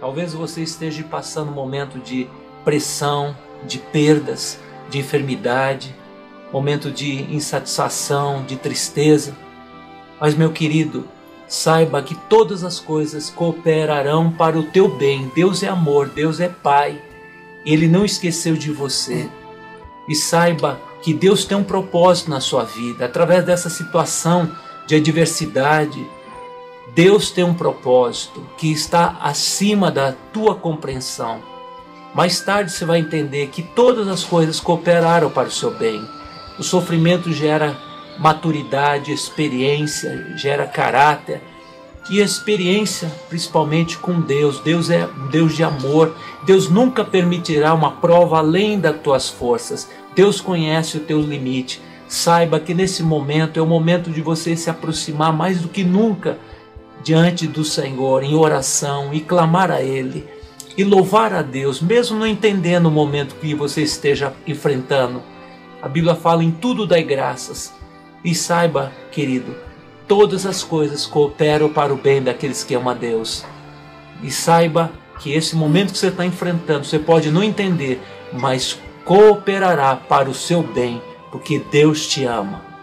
Talvez você esteja passando um momento de pressão, de perdas, de enfermidade, momento de insatisfação, de tristeza. Mas, meu querido, saiba que todas as coisas cooperarão para o teu bem. Deus é amor, Deus é Pai. Ele não esqueceu de você. E saiba que Deus tem um propósito na sua vida. Através dessa situação de adversidade, Deus tem um propósito que está acima da tua compreensão. Mais tarde você vai entender que todas as coisas cooperaram para o seu bem. O sofrimento gera maturidade, experiência, gera caráter e experiência, principalmente com Deus. Deus é um Deus de amor. Deus nunca permitirá uma prova além das tuas forças. Deus conhece o teu limite. Saiba que nesse momento é o momento de você se aproximar mais do que nunca diante do Senhor em oração e clamar a Ele e louvar a Deus, mesmo não entendendo o momento que você esteja enfrentando. A Bíblia fala em tudo dai graças. E saiba, querido, todas as coisas cooperam para o bem daqueles que amam a Deus. E saiba que esse momento que você está enfrentando, você pode não entender, mas cooperará para o seu bem, porque Deus te ama.